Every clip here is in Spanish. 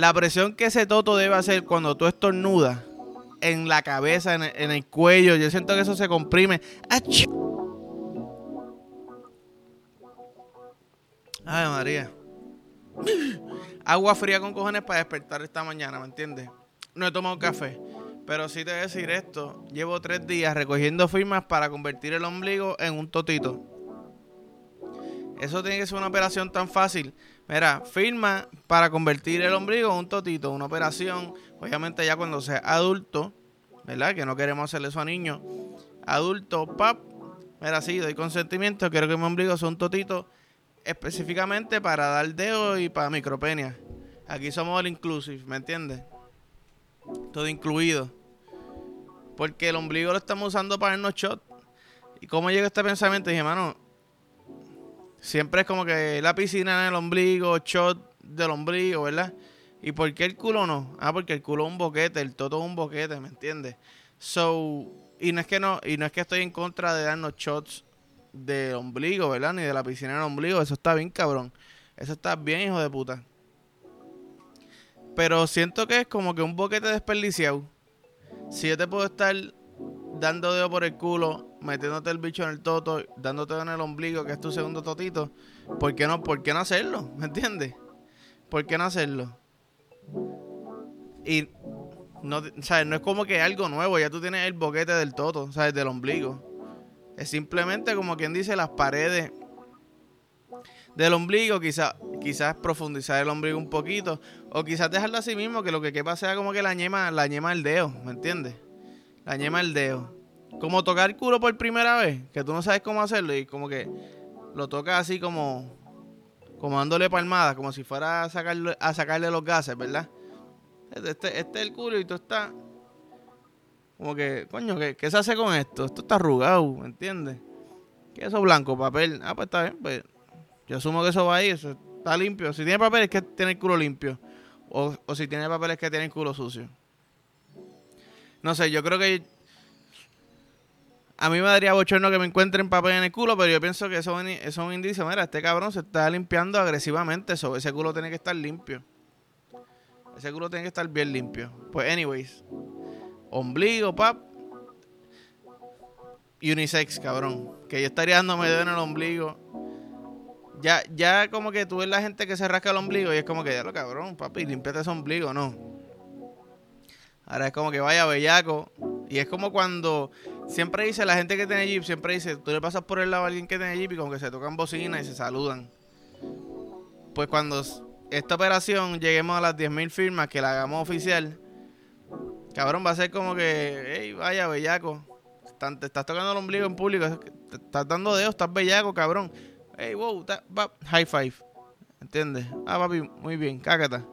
La presión que ese toto debe hacer cuando tú estornudas en la cabeza, en el, cuello, yo siento que eso se comprime. Ay, María. Agua fría con cojones para despertar esta mañana, ¿me entiendes? No he tomado café. Pero sí te voy a decir esto. Llevo tres días recogiendo firmas para convertir el ombligo en un totito. Eso tiene que ser una operación tan fácil. Mira, firma para convertir el ombligo en un totito. Una operación, obviamente ya cuando sea adulto, ¿verdad? Que no queremos hacerle eso a niños. Adulto, pap. Mira, sí, doy consentimiento. Quiero que mi ombligo sea un totito específicamente para dar dedo y para micropenia. Aquí somos el inclusive, ¿me entiendes? Todo incluido. Porque el ombligo lo estamos usando para darnos shot. ¿Y cómo llega este pensamiento? Dije, mano, siempre es como que la piscina en el ombligo, shot del ombligo, ¿verdad? ¿Y por qué el culo no? Ah, porque el culo es un boquete, el toto es un boquete, ¿me entiendes? So, y no es que no, y no es que estoy en contra de darnos shots del ombligo, ¿verdad? Ni de la piscina del ombligo, eso está bien cabrón. Eso está bien, hijo de puta. Pero siento que es como que un boquete desperdiciado. Si yo te puedo estar dando dedo por el culo, metiéndote el bicho en el toto, dándote en el ombligo, que es tu segundo totito, ¿por qué no, por qué no hacerlo? ¿Me entiendes? ¿Por qué no hacerlo? Y no, ¿sabes? no es como que algo nuevo, ya tú tienes el boquete del toto, ¿sabes? Del ombligo. Es simplemente como quien dice las paredes del ombligo, quizás quizás profundizar el ombligo un poquito o quizás dejarlo así mismo que lo que quepa sea como que la ñema la ñema del dedo, ¿me entiendes? La ñema del dedo. Como tocar culo por primera vez, que tú no sabes cómo hacerlo y como que lo tocas así como como dándole palmadas, como si fuera a sacarle, a sacarle los gases, ¿verdad? Este, este es el culo y tú estás como que, coño, ¿qué, ¿qué se hace con esto? Esto está arrugado, ¿me entiendes? ¿Qué es eso blanco? Papel. Ah, pues está bien, pues yo asumo que eso va ahí, eso está limpio. Si tiene papel es que tiene el culo limpio. O, o si tiene papel es que tiene el culo sucio. No sé, yo creo que... A mí me daría bochorno que me encuentren papel en el culo, pero yo pienso que eso, es un indicio. Mira, este cabrón se está limpiando agresivamente. Eso, ese culo tiene que estar limpio. Ese culo tiene que estar bien limpio. Pues, anyways. Ombligo, pap. Unisex, cabrón. Que yo estaría dándome dedo en el ombligo ya, ya como que tú ves la gente que se rasca el ombligo y es como que, ya lo cabrón, papi, limpiate ese ombligo, no. Ahora es como que vaya bellaco. Y es como cuando siempre dice la gente que tiene Jeep, siempre dice, tú le pasas por el lado a alguien que tiene Jeep y como que se tocan bocina y se saludan. Pues cuando esta operación lleguemos a las 10.000 firmas, que la hagamos oficial, cabrón, va a ser como que, hey, vaya bellaco. Te estás tocando el ombligo en público, te estás dando dedos, estás bellaco, cabrón. Hey, wow, high five. ¿Entiendes? Ah, papi, muy bien, cácata.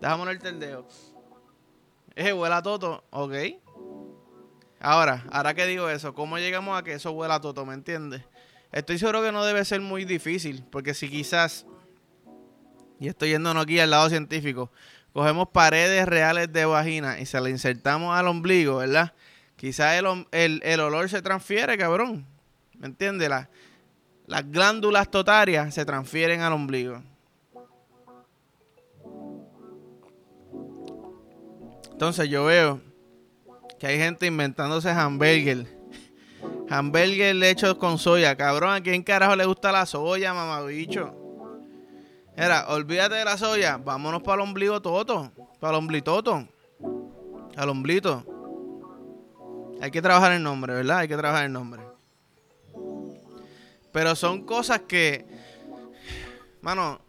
Déjame el dedo. Eh, huela a toto, ok. Ahora, ahora que digo eso, ¿cómo llegamos a que eso huela a? ¿Me entiendes? Estoy seguro que no debe ser muy difícil, porque si quizás, y estoy yéndonos aquí al lado científico, cogemos paredes reales de vagina y se la insertamos al ombligo, ¿verdad? Quizás el olor se transfiere, cabrón. ¿Me entiendes? La, las glándulas totarias se transfieren al ombligo. Entonces yo veo que hay gente inventándose hamburger. Hamburger hecho con soya. Cabrón, ¿a quién carajo le gusta la soya, mamabicho? Era, olvídate de la soya. Vámonos para el ombligo toto. Para el omblitoto. Al omblito. Hay que trabajar el nombre, ¿verdad? Hay que trabajar el nombre. Pero son cosas que, mano,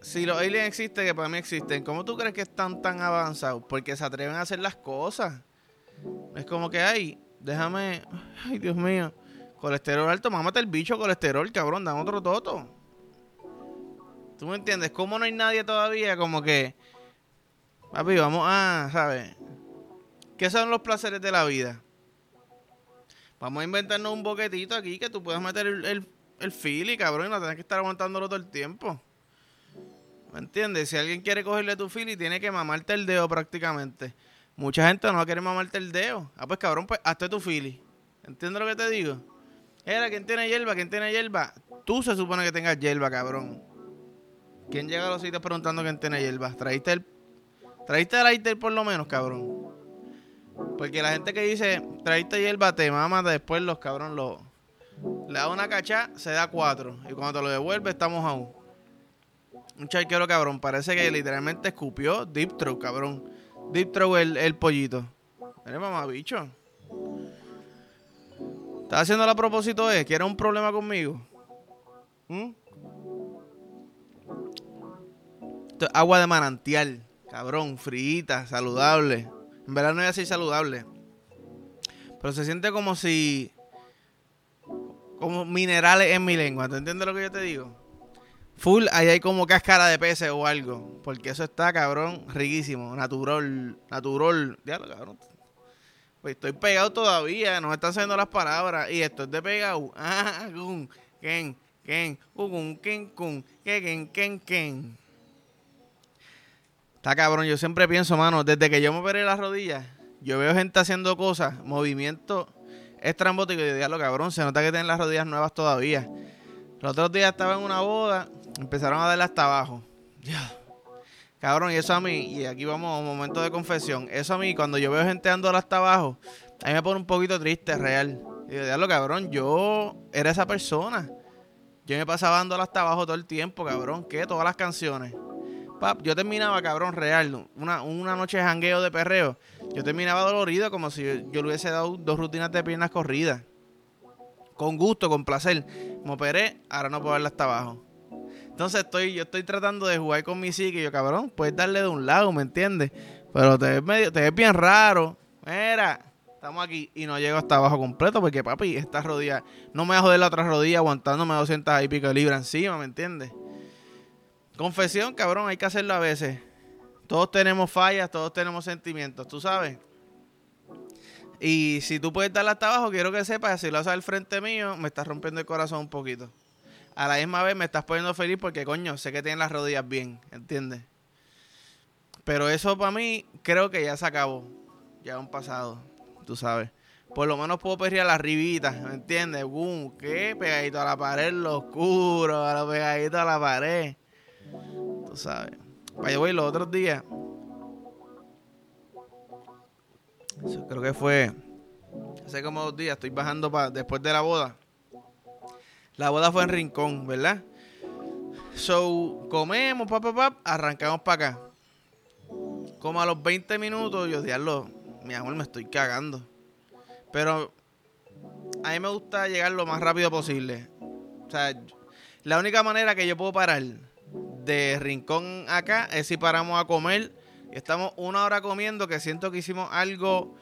si los aliens existen, que para mí existen, ¿cómo tú crees que están tan avanzados? Porque se atreven a hacer las cosas. Es como que, ay, déjame, ay, Dios mío, colesterol alto, mámate el bicho colesterol, cabrón, dame otro toto. ¿Tú me entiendes? ¿Cómo no hay nadie todavía como que, papi, vamos a, ¿sabes? ¿Qué son los placeres de la vida? Vamos a inventarnos un boquetito aquí que tú puedas meter el, el, el fili, cabrón, y no tenés que estar aguantándolo todo el tiempo. ¿Me entiendes? Si alguien quiere cogerle tu fili, tiene que mamarte el dedo prácticamente. Mucha gente no querer mamarte el dedo. Ah, pues cabrón, pues hazte tu fili. ¿Entiendes lo que te digo? Era, ¿quién tiene hierba? ¿Quién tiene hierba? Tú se supone que tengas hierba, cabrón. ¿Quién llega a los sitios preguntando quién tiene hierba? ¿Traíste el, ¿Traíste el lighter por lo menos, cabrón? Porque la gente que dice, traíste hierba, te mama después los cabrón, los... Le da una cacha, se da cuatro. Y cuando te lo devuelve, estamos aún. Un charquero, cabrón. Parece que literalmente escupió Deep Throat, cabrón. Deep Throat el, el pollito. Eres mamá, bicho. ¿Estás haciendo a propósito de? ¿Quieres un problema conmigo? ¿Mm? agua de manantial, cabrón, frita, saludable. En verdad no es así saludable. Pero se siente como si. Como minerales en mi lengua. ¿Te entiendes lo que yo te digo? Full, ahí hay como cáscara de peces o algo. Porque eso está, cabrón, riquísimo. Natural. Natural. Diablo, cabrón. Pues estoy pegado todavía. No me están saliendo las palabras. Y esto es de pegado. Ah, gun, ken, ken, ugun, ken, kun, ken, ken, ken. Está cabrón. Yo siempre pienso, mano, desde que yo me operé las rodillas, yo veo gente haciendo cosas, movimientos estrambóticos. Y yo digo, cabrón, se nota que tienen las rodillas nuevas todavía. Los otros días estaba en una boda Empezaron a darle hasta abajo. Cabrón, y eso a mí, y aquí vamos a un momento de confesión. Eso a mí, cuando yo veo gente dando hasta abajo, a mí me pone un poquito triste, real. Yo, diablo, cabrón, yo era esa persona. Yo me pasaba dando hasta abajo todo el tiempo, cabrón. ¿Qué? Todas las canciones. Pap, yo terminaba, cabrón, real. Una, una noche de jangueo de perreo. Yo terminaba dolorido como si yo, le hubiese dado dos rutinas de piernas corridas. Con gusto, con placer. Me operé, ahora no puedo darle hasta abajo. Entonces estoy, yo estoy tratando de jugar con mi psique yo, cabrón, puedes darle de un lado, ¿me entiendes? Pero te ves, medio, te ves bien raro. Mira, estamos aquí y no llego hasta abajo completo porque, papi, esta rodilla, no me va a joder la otra rodilla aguantándome 200 y pico de libras encima, ¿me entiendes? Confesión, cabrón, hay que hacerlo a veces. Todos tenemos fallas, todos tenemos sentimientos, tú sabes. Y si tú puedes darle hasta abajo, quiero que sepas, si lo haces al frente mío, me estás rompiendo el corazón un poquito a la misma vez me estás poniendo feliz porque, coño, sé que tienes las rodillas bien, ¿entiendes? Pero eso para mí creo que ya se acabó. Ya un pasado, tú sabes. Por lo menos puedo perrear las ribitas, ¿me entiendes? Boom, ¿qué? Pegadito a la pared, lo oscuro, pegadito a la pared. Tú sabes. Vaya, voy los otros días. Creo que fue hace como dos días. Estoy bajando para después de la boda. La boda fue en Rincón, ¿verdad? So, comemos, papá, arrancamos para acá. Como a los 20 minutos, yo diablo, mi amor, me estoy cagando. Pero a mí me gusta llegar lo más rápido posible. O sea, la única manera que yo puedo parar de Rincón acá es si paramos a comer. Estamos una hora comiendo que siento que hicimos algo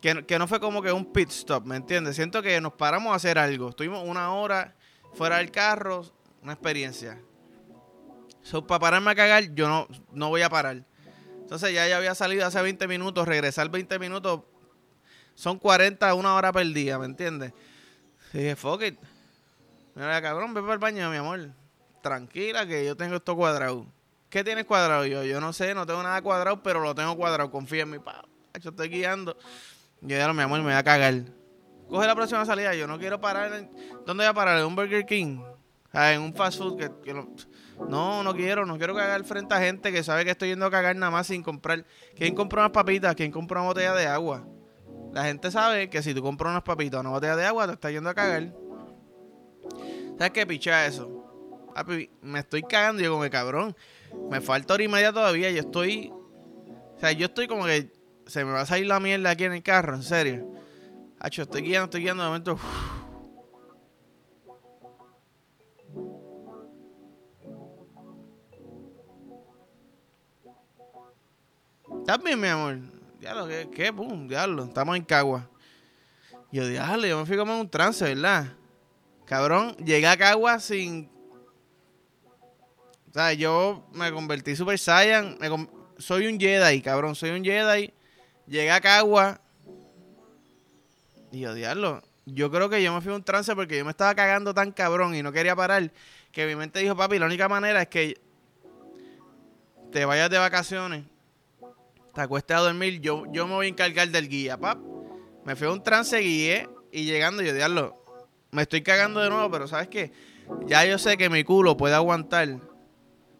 que, que no fue como que un pit stop, ¿me entiendes? Siento que nos paramos a hacer algo. Estuvimos una hora fuera del carro, una experiencia. So, para pararme a cagar, yo no, no voy a parar. Entonces ya, ya había salido hace 20 minutos, regresar 20 minutos son 40, una hora perdida, ¿me entiendes? Dije, fuck it. Mira, cabrón, ve para el baño, mi amor. Tranquila que yo tengo esto cuadrado. ¿Qué tienes cuadrado? Yo, yo no sé, no tengo nada cuadrado, pero lo tengo cuadrado. Confía en mi papá. Yo estoy guiando. Yo ya, mi amor, me voy a cagar coge la próxima salida. Yo no quiero parar. ¿Dónde voy a parar? ¿En un Burger King? En un fast food. Que, no, no, quiero. No quiero cagar frente a gente que sabe que estoy yendo a cagar nada más sin comprar. ¿Quién compró unas papitas? ¿Quién compró una botella de agua? La gente sabe que si tú compras unas papitas o una botella de agua, te estás yendo a cagar. ¿Sabes qué? Picha eso. me estoy cagando. Yo como cabrón. Me falta hora y media todavía. Yo estoy. O sea, yo estoy como que. Se me va a salir la mierda aquí en el carro, en serio. Hacho, estoy guiando, estoy guiando de momento. ¿Estás bien, mi amor? Diablo, ¿qué? ¿Qué? Pum, diablo. Estamos en Cagua. Yo, diablo, yo me fui como en un trance, ¿verdad? Cabrón, llegué a Cagua sin... O sea, yo me convertí Super Saiyan. Soy un Jedi, cabrón. Soy un Jedi. Llegué a Cagua y odiarlo. Yo creo que yo me fui a un trance porque yo me estaba cagando tan cabrón y no quería parar. Que mi mente dijo, papi, la única manera es que te vayas de vacaciones, te acuestes a dormir, yo, yo me voy a encargar del guía, pap. Me fui a un trance, guié y llegando, yo diablo, me estoy cagando de nuevo, pero ¿sabes qué? Ya yo sé que mi culo puede aguantar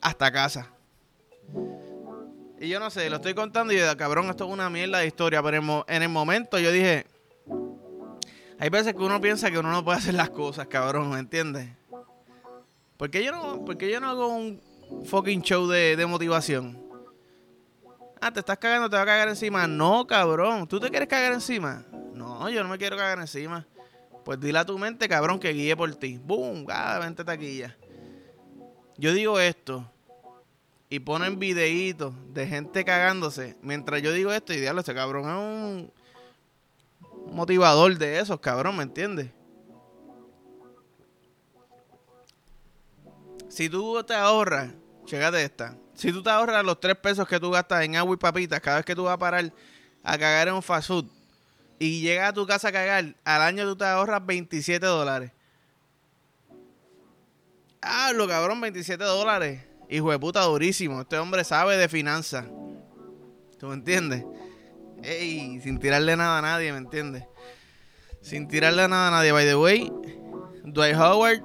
hasta casa. Y yo no sé, lo estoy contando y yo, cabrón, esto es una mierda de historia. Pero en, el momento yo dije, hay veces que uno piensa que uno no puede hacer las cosas, cabrón, ¿me entiendes? Porque yo no, porque yo no hago un fucking show de, de motivación. Ah, te estás cagando, te va a cagar encima. No, cabrón. ¿Tú te quieres cagar encima? No, yo no me quiero cagar encima. Pues dile a tu mente, cabrón, que guíe por ti. ¡Bum! ¡Ah, vente taquilla! Yo digo esto y ponen videitos de gente cagándose mientras yo digo esto y diablo, ese cabrón es un motivador de esos, cabrón, ¿me entiendes? Si tú te ahorras, chégate esta, si tú te ahorras los tres pesos que tú gastas en agua y papitas cada vez que tú vas a parar a cagar en un fast food y llegas a tu casa a cagar, al año tú te ahorras 27 dólares. Ah, lo cabrón, 27 dólares. Hijo de puta, durísimo. Este hombre sabe de finanzas. ¿Tú me entiendes? Ey, sin tirarle nada a nadie, ¿me entiendes? Sin tirarle nada a nadie. By the way, Dwight Howard,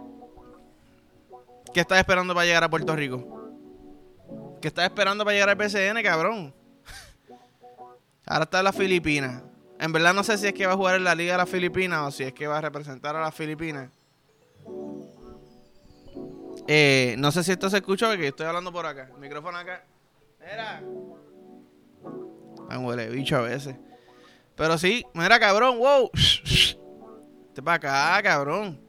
¿qué estás esperando para llegar a Puerto Rico? ¿Qué estás esperando para llegar al PCN, cabrón? Ahora está en las Filipinas. En verdad no sé si es que va a jugar en la Liga de las Filipinas o si es que va a representar a las Filipinas. Eh, no sé si esto se escucha porque estoy hablando por acá. El micrófono acá. Mira. Me huele bicho a veces. Pero sí, mira, cabrón, wow. Este para acá, cabrón.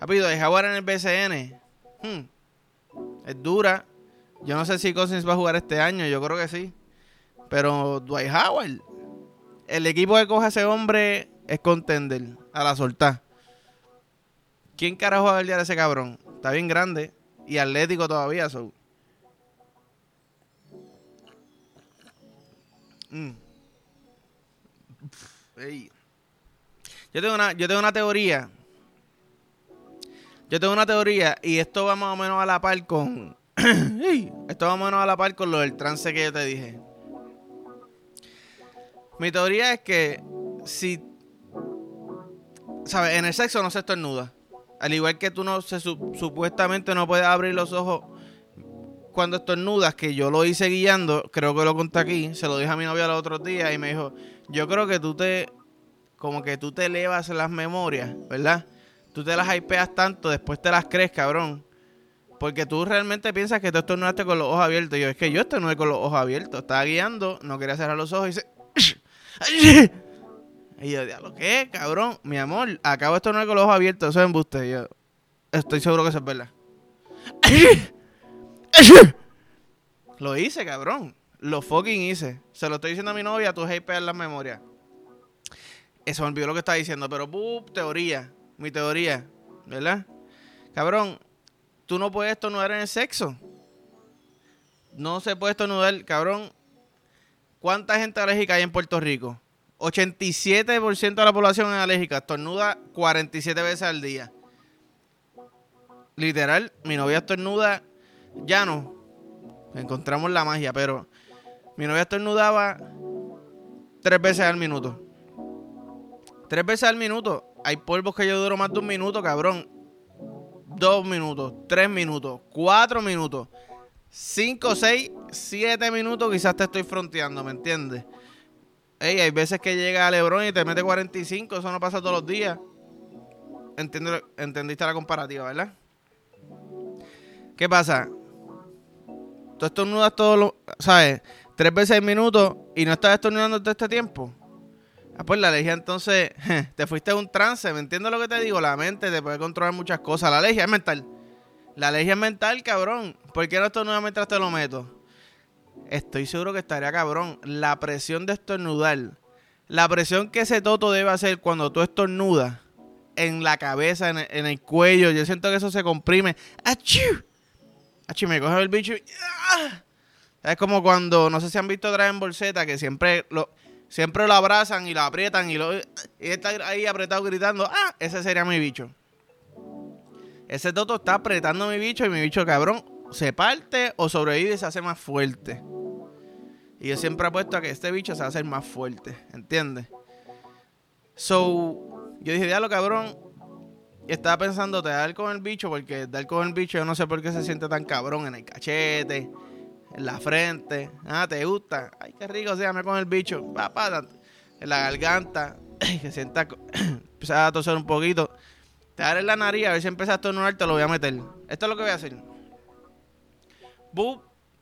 Rápido, de jugar en el BCN. Hmm. Es dura. Yo no sé si Cousins va a jugar este año, yo creo que sí. Pero Dwight Howard, el equipo que coge a ese hombre es contender a la soltar. ¿Quién carajo va a guardiar a ese cabrón? Está bien grande y atlético todavía. So. Mm. Yo tengo una, yo tengo una teoría. Yo tengo una teoría y esto va más o menos a la par con. esto va más o menos a la par con lo del trance que yo te dije. Mi teoría es que si. ¿Sabes? En el sexo no se estornuda. Al igual que tú no se, supuestamente no puedes abrir los ojos cuando estornudas, que yo lo hice guiando, creo que lo conté aquí, se lo dije a mi novia el otro día y me dijo, yo creo que tú te, como que tú te elevas las memorias, ¿verdad? Tú te las hypeas tanto, después te las crees, cabrón. Porque tú realmente piensas que tú estornudaste con los ojos abiertos. Yo, es que yo estornudé con los ojos abiertos. Estaba guiando, no quería cerrar los ojos y dice... Y yo, lo ¿qué, cabrón? Mi amor, acabo de estornudar con los ojos abiertos, eso es embuste. Yo estoy seguro que eso es verdad. Lo hice, cabrón. Lo fucking hice. Se lo estoy diciendo a mi novia, tú hypeas las memorias. Eso me olvidó lo que estaba diciendo, pero bup, teoría. Mi teoría, ¿verdad? Cabrón, tú no puedes estornudar en el sexo. No se puede estornudar, cabrón. ¿Cuánta gente alérgica hay en Puerto Rico? 87% de la población es alérgica. Estornuda 47 veces al día. Literal, mi novia estornuda. Ya no. Encontramos la magia, pero mi novia estornudaba tres veces al minuto. Tres veces al minuto. Hay polvos que yo duro más de un minuto, cabrón. Dos minutos, tres minutos, cuatro minutos, cinco, seis, siete minutos. Quizás te estoy fronteando, ¿me entiendes? Ey, hay veces que llega Lebron y te mete 45, eso no pasa todos los días. entendiste la comparativa, ¿verdad? ¿Qué pasa? Tú estornudas todos los, ¿sabes? Tres veces al minuto y no estás estornudando todo este tiempo. Ah, pues la alergia entonces, te fuiste a un trance, ¿me entiendes lo que te digo? La mente te puede controlar muchas cosas. La alergia es mental. La alergia es mental, cabrón. ¿Por qué no estornudas mientras te lo meto? Estoy seguro que estaría cabrón. La presión de estornudar. La presión que ese toto debe hacer cuando tú estornudas en la cabeza, en el, cuello. Yo siento que eso se comprime. ¡Achú! ¡Achú! Me coge el bicho. ¡ah! Es como cuando, no sé si han visto Dragon Ball Z, que siempre lo, siempre lo abrazan y lo aprietan y, lo, y está ahí apretado gritando. ¡Ah! Ese sería mi bicho. Ese toto está apretando mi bicho y mi bicho, cabrón, se parte o sobrevive y se hace más fuerte. Y yo siempre apuesto a que este bicho se va a hacer más fuerte, ¿entiendes? So, yo dije, diablo cabrón, estaba pensando, te dar con el bicho, porque dar con el bicho yo no sé por qué se siente tan cabrón en el cachete, en la frente. Ah, te gusta. Ay, qué rico, déjame con el bicho. Papá, en la garganta, que sienta, empieza a toser un poquito. Te dar en la nariz, a ver si empiezas a estornudar, te lo voy a meter. Esto es lo que voy a hacer.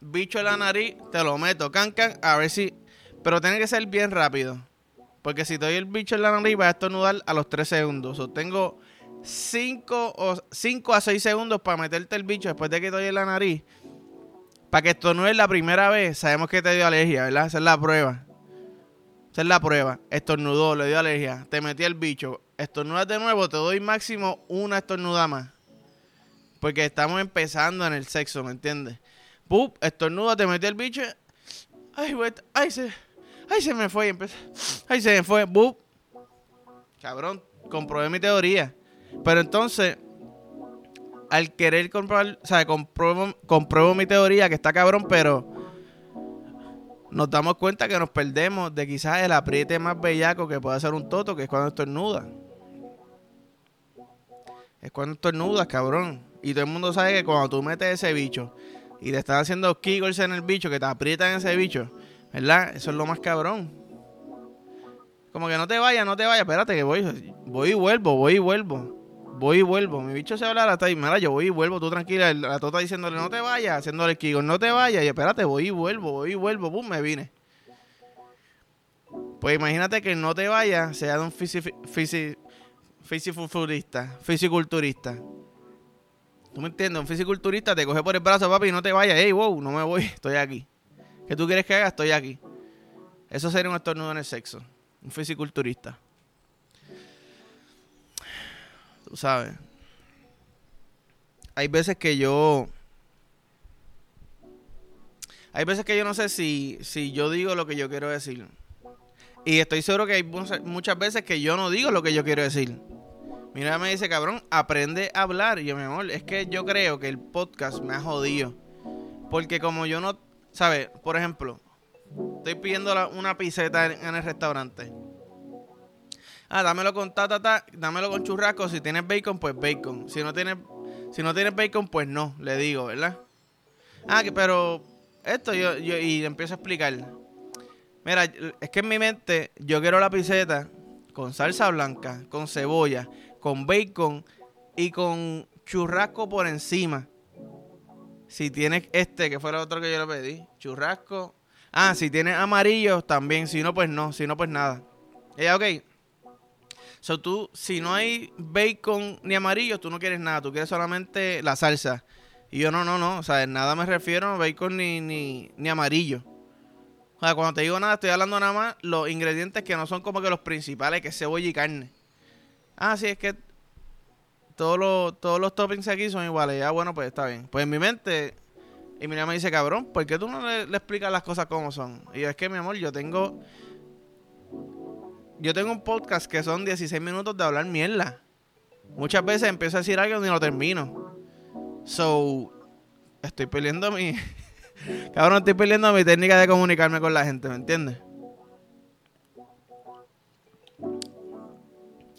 Bicho en la nariz, te lo meto. Can, can, a ver si. Pero tiene que ser bien rápido. Porque si te doy el bicho en la nariz, vas a estornudar a los 3 segundos. O tengo 5 o 5 a 6 segundos para meterte el bicho después de que te doy en la nariz. Para que estornudes la primera vez, sabemos que te dio alergia, ¿verdad? Esa es la prueba. Esa es la prueba. Estornudó, le dio alergia. Te metí el bicho. Estornudas de nuevo, te doy máximo una estornuda más. Porque estamos empezando en el sexo, ¿me entiendes? Pup, estornuda, te metí el bicho. Ay, ay, se, ay, se me fue. Empecé, ay, se me fue. Bup. Cabrón, comprobé mi teoría. Pero entonces, al querer comprobar, o sea, compruebo, compruebo mi teoría que está cabrón, pero nos damos cuenta que nos perdemos de quizás el apriete más bellaco que puede hacer un toto, que es cuando estornuda. Es cuando estornudas, cabrón. Y todo el mundo sabe que cuando tú metes ese bicho y te están haciendo kegels en el bicho, que te aprietan ese bicho, ¿verdad? Eso es lo más cabrón. Como que no te vayas, no te vayas, espérate que voy, voy y vuelvo, voy y vuelvo. Voy y vuelvo. Mi bicho se habla hasta ahí. Mira, yo voy y vuelvo. Tú tranquila. La tota diciéndole, no te vayas. Haciéndole el no te vayas. Y espérate, voy y vuelvo, voy y vuelvo. Pum, me vine. Pues imagínate que no te vayas, sea de un fisiculturista. Fisiculturista. ¿Tú me entiendes? Un fisiculturista te coge por el brazo, papi, y no te vayas. Ey, wow, no me voy, estoy aquí. ¿Qué tú quieres que haga? Estoy aquí. Eso sería un estornudo en el sexo. Un fisiculturista. Tú sabes. Hay veces que yo. Hay veces que yo no sé si, si yo digo lo que yo quiero decir. Y estoy seguro que hay muchas veces que yo no digo lo que yo quiero decir. Mira, me dice, cabrón, aprende a hablar. Yo, mi amor, es que yo creo que el podcast me ha jodido. Porque como yo no, ¿sabes? Por ejemplo, estoy pidiendo una piseta en, el restaurante. Ah, dámelo con ta, ta, ta, dámelo con churrasco. Si tienes bacon, pues bacon. Si no tienes, si no bacon, pues no, le digo, ¿verdad? Ah, que pero esto yo, yo y empiezo a explicar. Mira, es que en mi mente yo quiero la piseta con salsa blanca, con cebolla, con bacon y con churrasco por encima. Si tienes este, que fue el otro que yo le pedí, churrasco. Ah, si tienes amarillo también, si no, pues no, si no, pues nada. Ya, ok. Tú, si no hay bacon ni amarillo, tú no quieres nada, tú quieres solamente la salsa. Y yo no, no, no, o sea, nada me refiero a bacon ni, ni, ni amarillo. O sea, cuando te digo nada, estoy hablando nada más los ingredientes que no son como que los principales, que es cebolla y carne. Ah, sí, es que todos los, todos los toppings aquí son iguales. Ya, bueno, pues está bien. Pues en mi mente, y mi mamá me dice, cabrón, ¿por qué tú no le, explicas las cosas como son? Y yo, es que, mi amor, yo tengo... Yo tengo un podcast que son 16 minutos de hablar mierda. Muchas veces empiezo a decir algo y ni lo termino. So, estoy perdiendo mi... Cabrón, estoy perdiendo mi técnica de comunicarme con la gente, ¿me entiendes?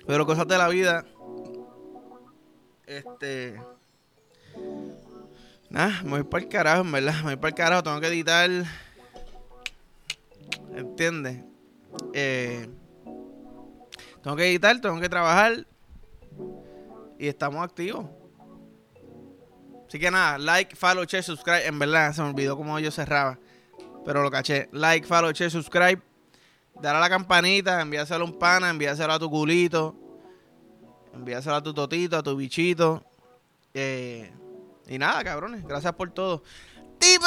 Pero cosas de la vida. Este. Nada, me voy para el carajo, en verdad. Me voy para el carajo, tengo que editar. ¿Entiendes? Eh, tengo que editar, tengo que trabajar. Y estamos activos. Así que nada, like, follow, share, subscribe. En verdad, se me olvidó cómo yo cerraba. Pero lo caché. Like, follow, share, subscribe. Dale a la campanita, envíaselo a un pana, envíaselo a tu culito. Envíaselo a tu totito, a tu bichito. Eh, y nada, cabrones. Gracias por todo. ¡Tipe!